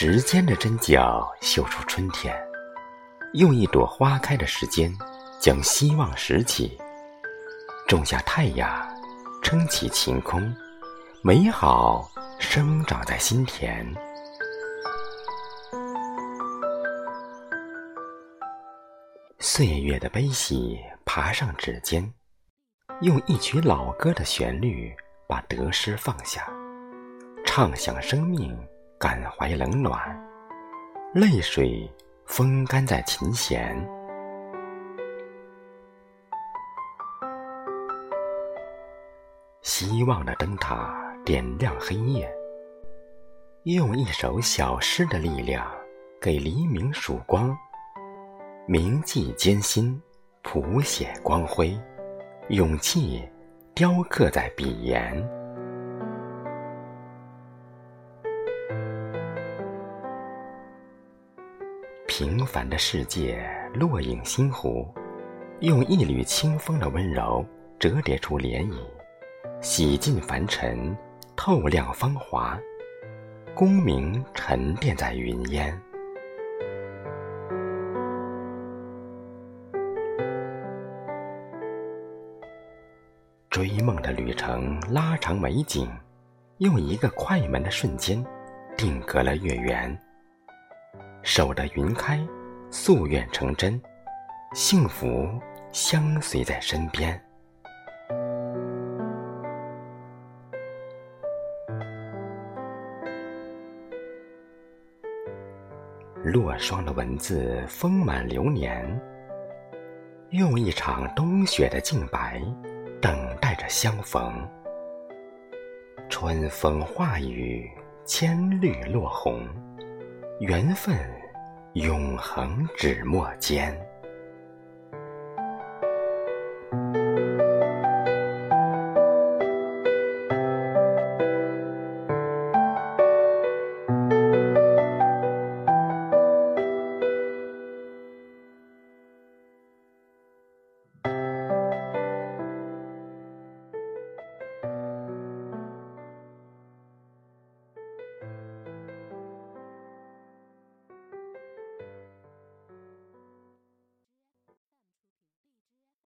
时间的针脚绣出春天，用一朵花开的时间，将希望拾起，种下太阳，撑起晴空，美好生长在心田。岁月的悲喜爬上指尖，用一曲老歌的旋律把得失放下，畅想生命。感怀冷暖，泪水风干在琴弦。希望的灯塔点亮黑夜，用一首小诗的力量给黎明曙光。铭记艰辛，谱写光辉，勇气雕刻在笔沿。平凡的世界，落影星湖，用一缕清风的温柔折叠出涟漪，洗尽凡尘，透亮芳华，功名沉淀在云烟。追梦的旅程拉长美景，用一个快门的瞬间，定格了月圆。守得云开，夙愿成真，幸福相随在身边。落霜的文字丰满流年，用一场冬雪的净白，等待着相逢。春风化雨，千绿落红。缘分，永恒纸墨间。